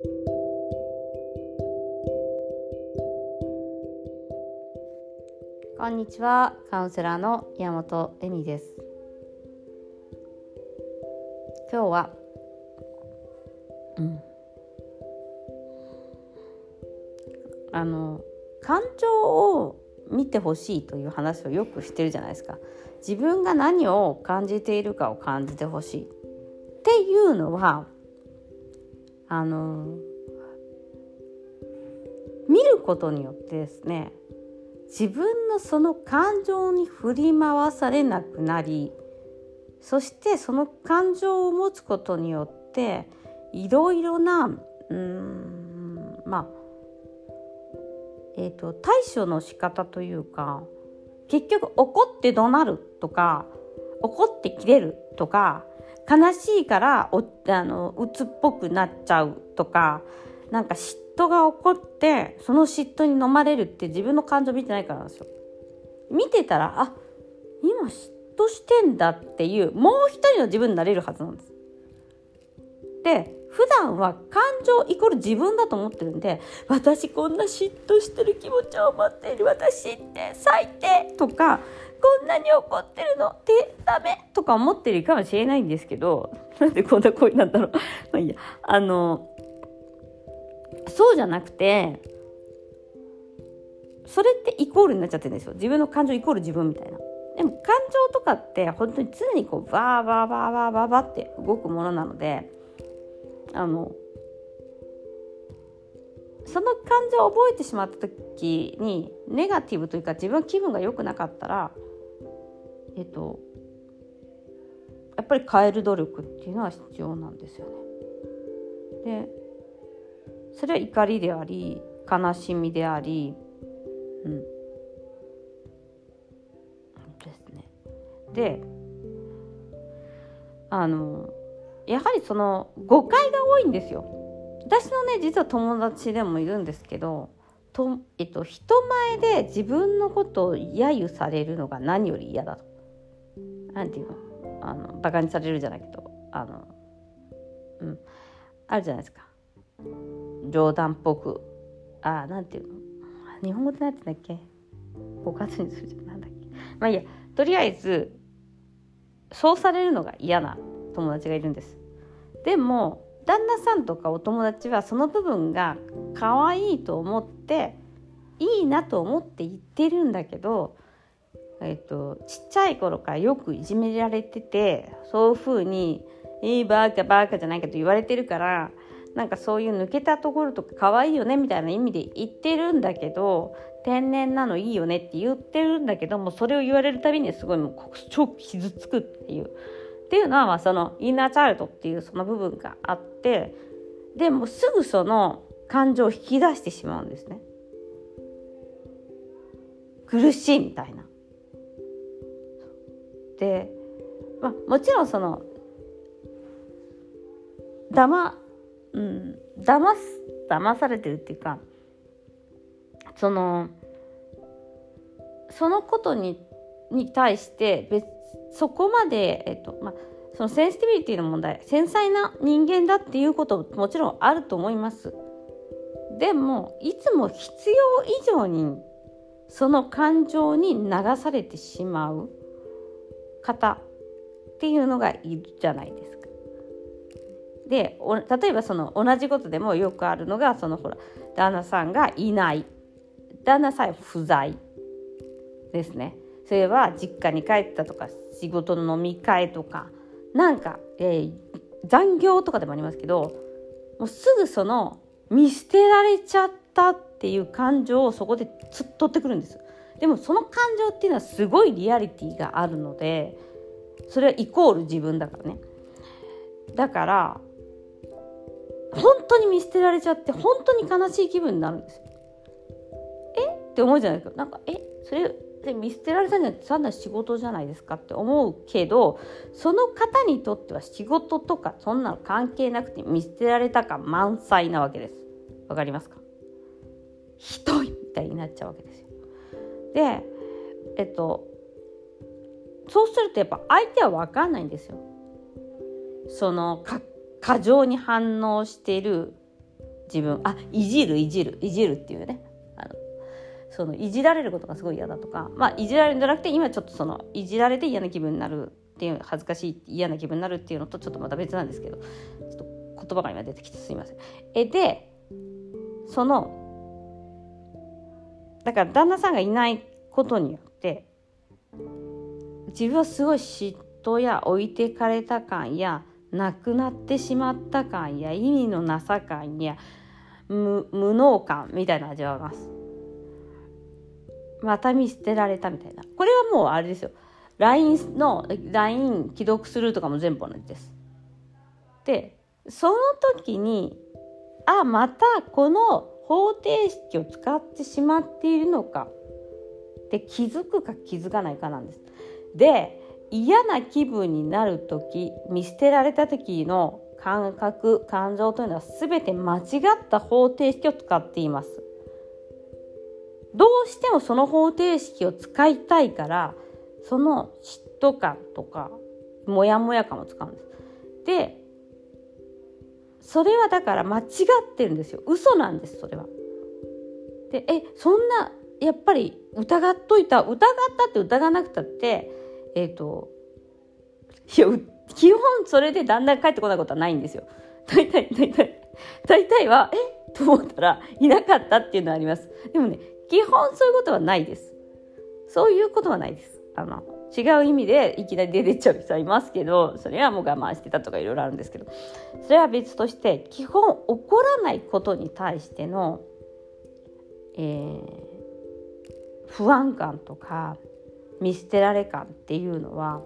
こんにちは。カウンセラーの山本恵美です。今日はうん。あの感情を見てほしいという話をよくしてるじゃないですか。自分が何を感じているかを感じてほしいっていうのはあの見ることによってですね自分のその感情に振り回されなくなりそしてその感情を持つことによっていろいろなうんまあえーと、対処の仕方というか結局怒って怒鳴るとか怒って切れるとか悲しいからおあの鬱っぽくなっちゃうとかなんか嫉妬が起こってその嫉妬に飲まれるって自分の感情見てないからなんですよ。見てたらあ今嫉妬してんだっていうもう一人の自分になれるはずなんです。で普段は感情イコール自分だと思ってるんで私こんな嫉妬してる気持ちを持っている私って最低とかこんなに怒ってるの？ってダメ。とか思ってるかもしれないんですけど なんでこんな声なんだろう。まあいいや。あのそうじゃなくてそれってイコールになっちゃってるんですよ。自分の感情イコール自分みたいな。でも感情とかって本当に常にこうバーバーバーバーバーバーって動くものなのであのその感情を覚えてしまった時にネガティブというか自分気分が良くなかったらえっとやっぱり変える努力っていうのは必要なんですよね。でそれは怒りであり悲しみでありうんですね。であのやはりその誤解が多いんですよ。私のね実は友達でもいるんですけどと、えっと、人前で自分のことを揶揄されるのが何より嫌だと。なんていうの？あのバカにされるじゃないけどあのうん。あるじゃないですか。冗談っぽく。あなんていうの？日本語って何て言うんだっけ？ご活にするじゃん。なんだっけ？まあいいや。とりあえずそうされるのが嫌な友達がいるんです。でも旦那さんとかお友達はその部分が可愛いと思っていいなと思って言ってるんだけど、えっと、ちっちゃい頃からよくいじめられててそういうふうに「いいバカバカ」じゃないかと言われてるからなんかそういう抜けたところとか可愛いよねみたいな意味で言ってるんだけど天然なのいいよねって言ってるんだけどもそれを言われるたびにすごいもう超傷つくっていう。っていうのはまあそのインナーチャイルドっていうその部分があってでもすぐその感情を引き出してしまうんですね。苦しいみたいな。で、まあ、もちろんそのだまうん騙す騙されてるっていうかそのそのことにに対して別そこまで、えっとまあ、そのセンシティビリティの問題繊細な人間だっていうこともちろんあると思います。でもいつも必要以上にその感情に流されてしまう。方っていうのがいるじゃないですか。で例えばその同じことでもよくあるのがそのほら旦那さんがいない旦那さん不在ですね。それは実家に帰ったとか仕事の飲み会とかなんか、えー、残業とかでもありますけどもうすぐその見捨てられちゃったっていう感情をそこでつっ取ってくるんですでもその感情っていうのはすごいリアリティがあるのでそれはイコール自分だからね。だから本当に見捨てられちゃって本当に悲しい気分になるんですよ。え？って思うじゃないですか。なんかえ？それで見捨てられたんじゃなくて単なる仕事じゃないですかって思うけどその方にとっては仕事とかそんなの関係なくて見捨てられた感満載なわけです。わかりますか？ひどいみたいになっちゃうわけですよ。でえっとそうするとやっぱ相手は分かんないんですよ。その過剰に反応している自分。あいじるいじるいじるっていうね。そのいじられることがすごい嫌だとか。まあいじられるんじゃなくて今ちょっとそのいじられて嫌な気分になるっていう恥ずかしい嫌な気分になるっていうのとちょっとまた別なんですけど。ちょっと言葉が今出てきてすいません。えでそのだから旦那さんがいないことによって自分はすごい嫉妬や置いてかれた感やなくなってしまった感や意味のなさ感や無無能感みたいな味わいます。また見捨てられたみたいな。これはもうあれですよ。LINE の LINE 既読するとかも全部同じです。で、その時に、あ、またこの方程式を使ってしまっているのか。って気づくか気づかないかなんです。で、嫌な気分になる時見捨てられた時の感覚感情というのは全て間違った方程式を使っています。どうしてもその方程式を使いたいからその嫉妬感とかモヤモヤ感を使うんです。でそれはだから間違ってるんですよ嘘なんですそれはでえそんなやっぱり疑っといた疑ったって疑わなくたってえっ、ー、といや基本それでだんだん帰ってこないことはないんですよ。大体大体大体はえと思ったらいなかったっていうのはあります。でもね基本そういうことはないです。そういうことはないです。あの違う意味でいきなり出てっちゃう人はいますけどそれはもう我慢してたとかいろいろあるんですけどそれは別として基本起こらないことに対しての、えー、不安感とか見捨てられ感っていうのは、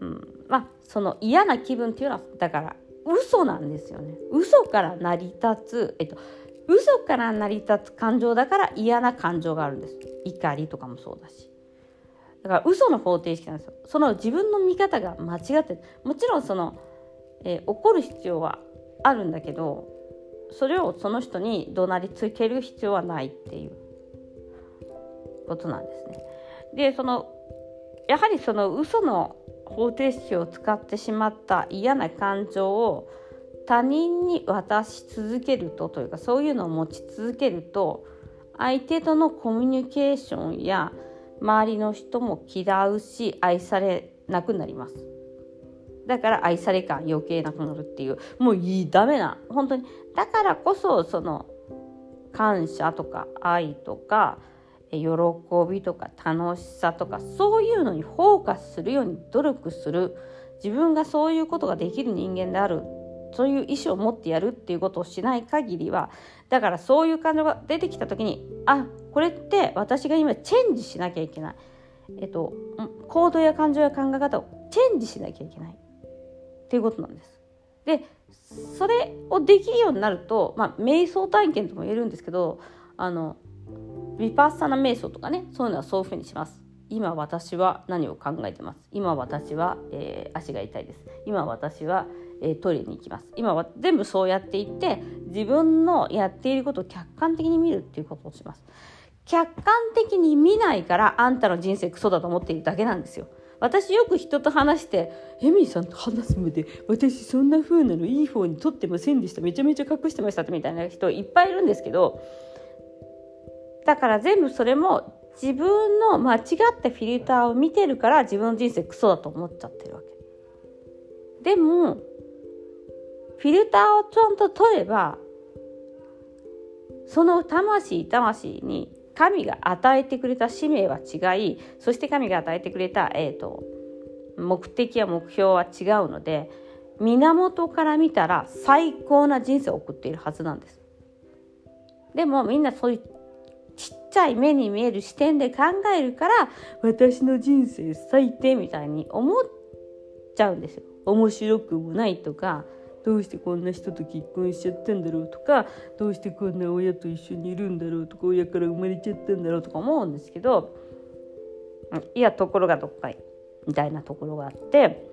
うん、まあその嫌な気分っていうのはだから嘘なんですよね。嘘から成り立つ、えっと、嘘から成り立つ感情だから嫌な感情があるんです。怒りとかもそうだし。だから嘘の方程式なんですよその自分の見方が間違ってもちろんその、えー、怒る必要はあるんだけどそれをその人に怒鳴りつける必要はないっていうことなんですね。でそのやはりその嘘の方程式を使ってしまった嫌な感情を他人に渡し続けるとというかそういうのを持ち続けると相手とのコミュニケーションや周りの人も嫌うし愛されなくなります。だから愛され感余計なくなるっていう。もういいダメな。本当に。だからこそその感謝とか愛とか喜びとか楽しさとかそういうのにフォーカスするように努力する。自分がそういうことができる人間である。そういう意思を持ってやるっていうことをしない限りはだからそういう感情が出てきた時にあこれって私が今チェンジしなきゃいけない、えっと、行動や感情や考え方をチェンジしなきゃいけない。っていうことなんです。でそれをできるようになると、まあ、瞑想体験とも言えるんですけどあのヴィパッサナ瞑想とかねそういうのはそういうふうにします。今私は何を考えてます。今私は、えー、足が痛いです。今私は、えー、トイレに行きます。今は全部そうやっていって自分のやっていることを客観的に見るっていうことをします。客観的に見ないからあんたの人生クソだと思っているだけなんですよ。私よく人と話して「エミリーさんと話すまで私そんな風なのいい方に撮ってませんでした。めちゃめちゃ隠してました」みたいな人いっぱいいるんですけどだから全部それも自分の間違ったフィルターを見てるから自分の人生クソだと思っちゃってるわけ。でも、フィルターをちゃんと取れば、その魂魂に神が与えてくれた使命は違い、そして神が与えてくれた、えーと、目的や目標は違うので、源から見たら最高な人生を送っているはずなんです。でもみんなそういうちっちゃい目に見える視点で考えるから私の人生最低みたいに思っちゃうんですよ。面白くもないとかどうしてこんな人と結婚しちゃったんだろうとかどうしてこんな親と一緒にいるんだろうとか親から生まれちゃったんだろうとか思うんですけどいやところがどっかいみたいなところがあって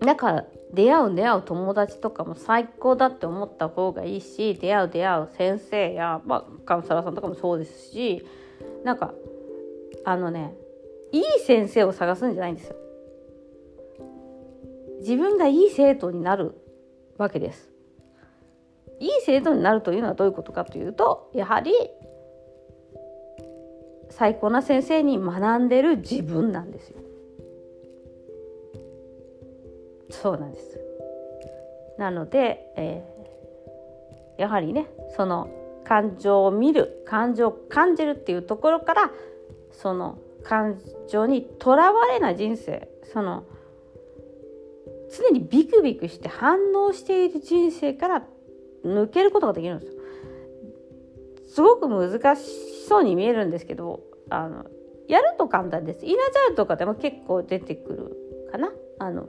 なんか出会う出会う友達とかも最高だって思った方がいいし出会う出会う先生や、まあ、カウンセラーさんとかもそうですしなんかあのねいい先生を探すんじゃないんですよ。自分がいい生徒になるわけです。いい生徒になるというのはどういうことかというとやはり最高な先生に学んでる自分なんですよ。そうなんです。なので、えー、やはりねその感情を見る感情を感じるっていうところからその感情にとらわれない人生その常にビクビクして反応している人生から抜けることができるんですよ。すごく難しそうに見えるんですけどあのやると簡単です。イナジャールとかでも結構出てくるかな。あの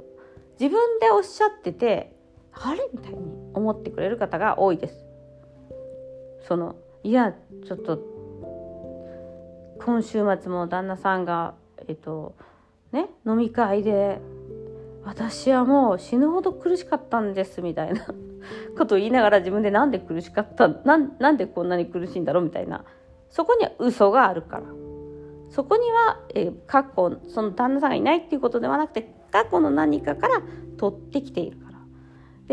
自分でおっしゃっててあれみたいに思ってくれる方が多いです。そのいやちょっと今週末も旦那さんがえっとね飲み会で私はもう死ぬほど苦しかったんですみたいな ことを言いながら自分でなんで苦しかったなんなんでこんなに苦しいんだろうみたいな。そこには嘘があるから。そこには、えー、過去その旦那さんがいないっていうことではなくて過去の何かから取ってきているから。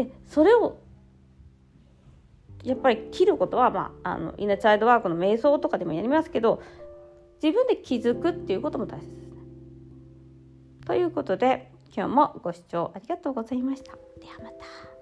でそれをやっぱり切ることは、まあ、あのイナチャイドワークの瞑想とかでもやりますけど自分で気づくっていうことも大切ですね。ということで今日もご視聴ありがとうございました。ではまた。